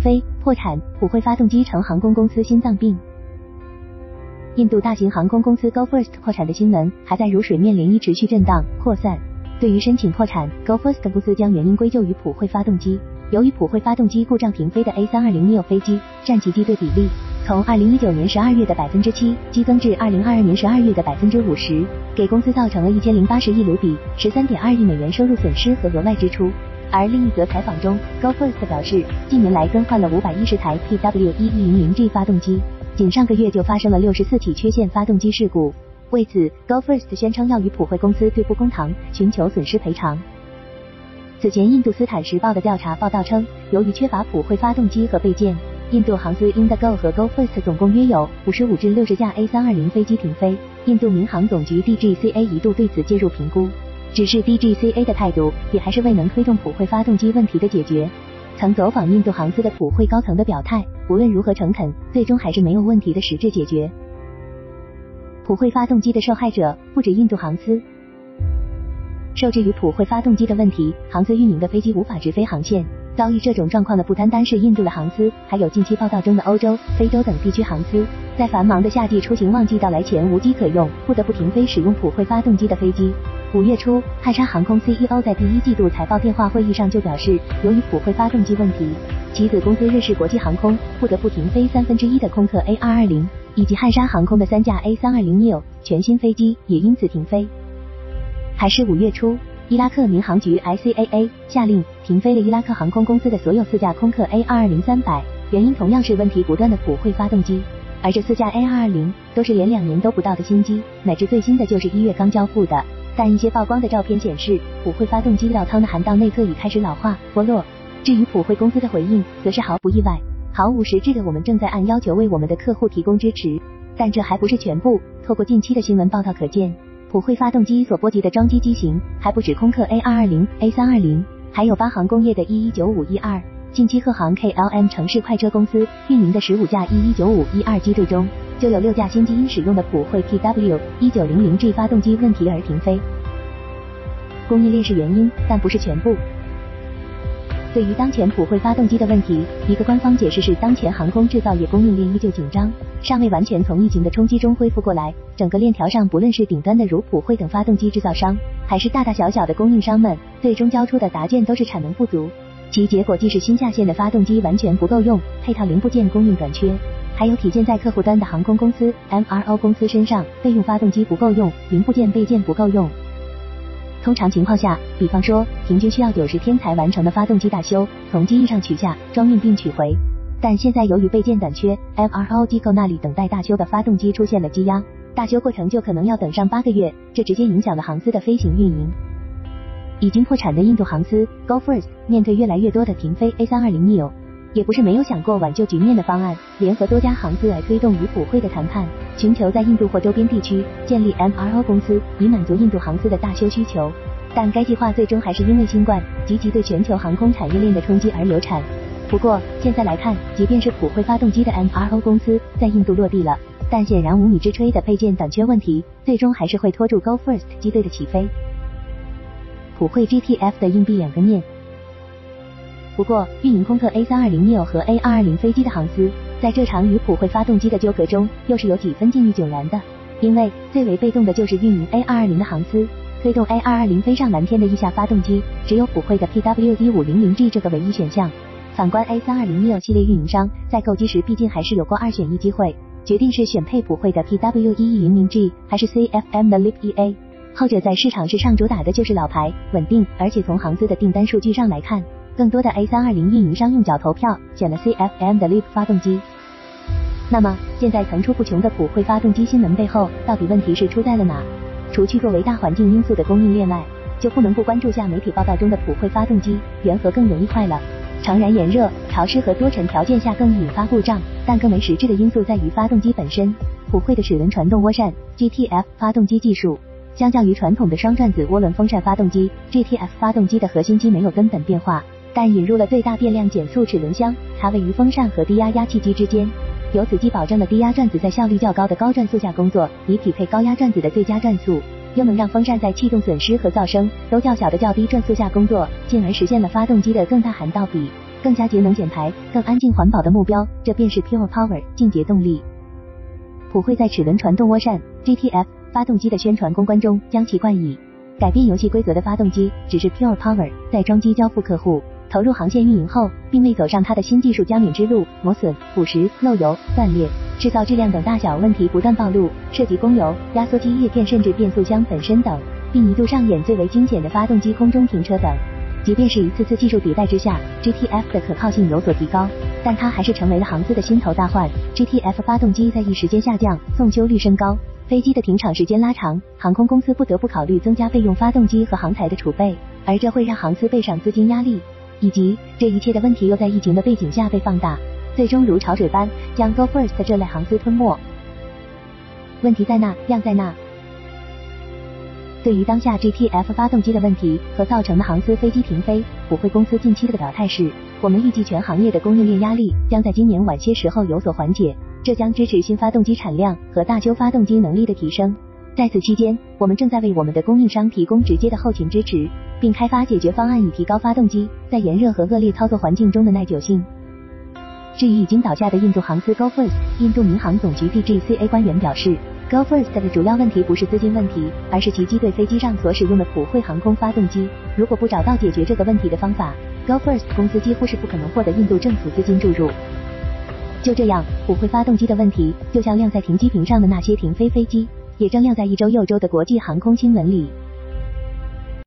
飞、破产，普惠发动机成航空公司心脏病。印度大型航空公司 Go First 破产的新闻还在如水面涟漪持续震荡扩散。对于申请破产，Go First 公司将原因归咎于普惠发动机。由于普惠发动机故障停飞的 A320neo 飞机占其机队比例从2019年12月的百分之七激增至2022年12月的百分之五十，给公司造成了一千零八十亿卢比（十三点二亿美元）收入损失和额外支出。而另一则采访中，Go First 表示，近年来更换了五百一十台 PW1100G 发动机，仅上个月就发生了六十四起缺陷发动机事故。为此，Go First 宣称要与普惠公司对簿公堂，寻求损失赔偿。此前，印度斯坦时报的调查报道称，由于缺乏普惠发动机和备件，印度航司 Indigo 和 Go First 总共约有五十五至六十架 A320 飞机停飞。印度民航总局 DGCA 一度对此介入评估。只是 DGCA 的态度也还是未能推动普惠发动机问题的解决。曾走访印度航司的普惠高层的表态，无论如何诚恳，最终还是没有问题的实质解决。普惠发动机的受害者不止印度航司，受制于普惠发动机的问题，航司运营的飞机无法直飞航线。遭遇这种状况的不单单是印度的航司，还有近期报道中的欧洲、非洲等地区航司，在繁忙的夏季出行旺季到来前无机可用，不得不停飞使用普惠发动机的飞机。五月初，汉莎航空 CEO 在第一季度财报电话会议上就表示，由于普惠发动机问题，其子公司瑞士国际航空不得不停飞三分之一的空客 A220，以及汉莎航空的三架 A320neo 全新飞机也因此停飞。还是五月初。伊拉克民航局 ICAA 下令停飞了伊拉克航空公司的所有四架空客 A220-300，原因同样是问题不断的普惠发动机。而这四架 A220 都是连两年都不到的新机，乃至最新的就是一月刚交付的。但一些曝光的照片显示，普惠发动机料舱的涵道内侧已开始老化脱落。至于普惠公司的回应，则是毫不意外、毫无实质的。我们正在按要求为我们的客户提供支持，但这还不是全部。透过近期的新闻报道可见。普惠发动机所波及的装机机型还不止空客 A220、A320，还有八航工业的 E195-E2。近期鹤航 KLM 城市快车公司运营的十五架 E195-E2 机队中，就有六架新机因使用的普惠 PW1900G 发动机问题而停飞。供应链是原因，但不是全部。对于当前普惠发动机的问题，一个官方解释是，当前航空制造业供应链依旧紧张，尚未完全从疫情的冲击中恢复过来。整个链条上，不论是顶端的如普惠等发动机制造商，还是大大小小的供应商们，最终交出的答卷都是产能不足。其结果既是新下线的发动机完全不够用，配套零部件供应短缺，还有体现在客户端的航空公司、MRO 公司身上，备用发动机不够用，零部件备件不够用。通常情况下，比方说平均需要九十天才完成的发动机大修，从机翼上取下装运并取回。但现在由于备件短缺，MRO 机构那里等待大修的发动机出现了积压，大修过程就可能要等上八个月，这直接影响了航司的飞行运营。已经破产的印度航司 Go First 面对越来越多的停飞 A320neo。也不是没有想过挽救局面的方案，联合多家航司来推动与普惠的谈判，寻求在印度或周边地区建立 MRO 公司，以满足印度航司的大修需求。但该计划最终还是因为新冠及其对全球航空产业链的冲击而流产。不过现在来看，即便是普惠发动机的 MRO 公司在印度落地了，但显然无米之炊的配件短缺问题，最终还是会拖住 Go First 机队的起飞。普惠 GTF 的硬币两个面。不过，运营空客 A320neo 和 A220 飞机的航司，在这场与普惠发动机的纠葛中，又是有几分境遇迥然的。因为最为被动的就是运营 A220 的航司，推动 A220 飞上蓝天的翼下发动机，只有普惠的 PW1500G 这个唯一选项。反观 A320neo 系列运营商，在购机时毕竟还是有过二选一机会，决定是选配普惠的 PW1100G 还是 CFM 的 LEAP-EA。后者在市场之上主打的就是老牌、稳定，而且从航司的订单数据上来看。更多的 A320 运营商用脚投票选了 CFM 的 LEAP 发动机。那么，现在层出不穷的普惠发动机新闻背后，到底问题是出在了哪？除去作为大环境因素的供应链外，就不能不关注下媒体报道中的普惠发动机缘何更容易坏了。常然炎热、潮湿和多尘条件下更易引发故障，但更为实质的因素在于发动机本身。普惠的齿轮传动涡扇 GTF 发动机技术，相较于传统的双转子涡轮风扇发动机，GTF 发动机的核心机没有根本变化。但引入了最大变量减速齿轮箱，它位于风扇和低压压气机之间，由此既保证了低压转子在效率较高的高转速下工作，以匹配高压转子的最佳转速，又能让风扇在气动损失和噪声都较小的较低转速下工作，进而实现了发动机的更大涵道比。更加节能减排、更安静环保的目标，这便是 Pure Power 净洁动力。普惠在齿轮传动涡扇 GTF 发动机的宣传公关中将其冠以改变游戏规则的发动机，只是 Pure Power 在装机交付客户、投入航线运营后，并未走上它的新技术加冕之路，磨损、腐蚀、漏油、断裂、制造质量等大小问题不断暴露，涉及供油、压缩机叶片甚至变速箱本身等，并一度上演最为惊险的发动机空中停车等。即便是一次次技术迭代之下，GTF 的可靠性有所提高，但它还是成为了航司的心头大患。GTF 发动机在一时间下降，送修率升高，飞机的停场时间拉长，航空公司不得不考虑增加备用发动机和航材的储备，而这会让航司背上资金压力，以及这一切的问题又在疫情的背景下被放大，最终如潮水般将 Go First 这类航司吞没。问题在那，量在那。对于当下 GTF 发动机的问题和造成的航司飞机停飞，普惠公司近期的表态是，我们预计全行业的供应链压力将在今年晚些时候有所缓解，这将支持新发动机产量和大修发动机能力的提升。在此期间，我们正在为我们的供应商提供直接的后勤支持，并开发解决方案以提高发动机在炎热和恶劣操作环境中的耐久性。至于已经倒下的印度航司 Go First，印度民航总局 DGCA 官员表示。Go First 的主要问题不是资金问题，而是其机队飞机上所使用的普惠航空发动机。如果不找到解决这个问题的方法，Go First 公司几乎是不可能获得印度政府资金注入。就这样，普惠发动机的问题，就像晾在停机坪上的那些停飞飞机，也正亮在一周又周的国际航空新闻里。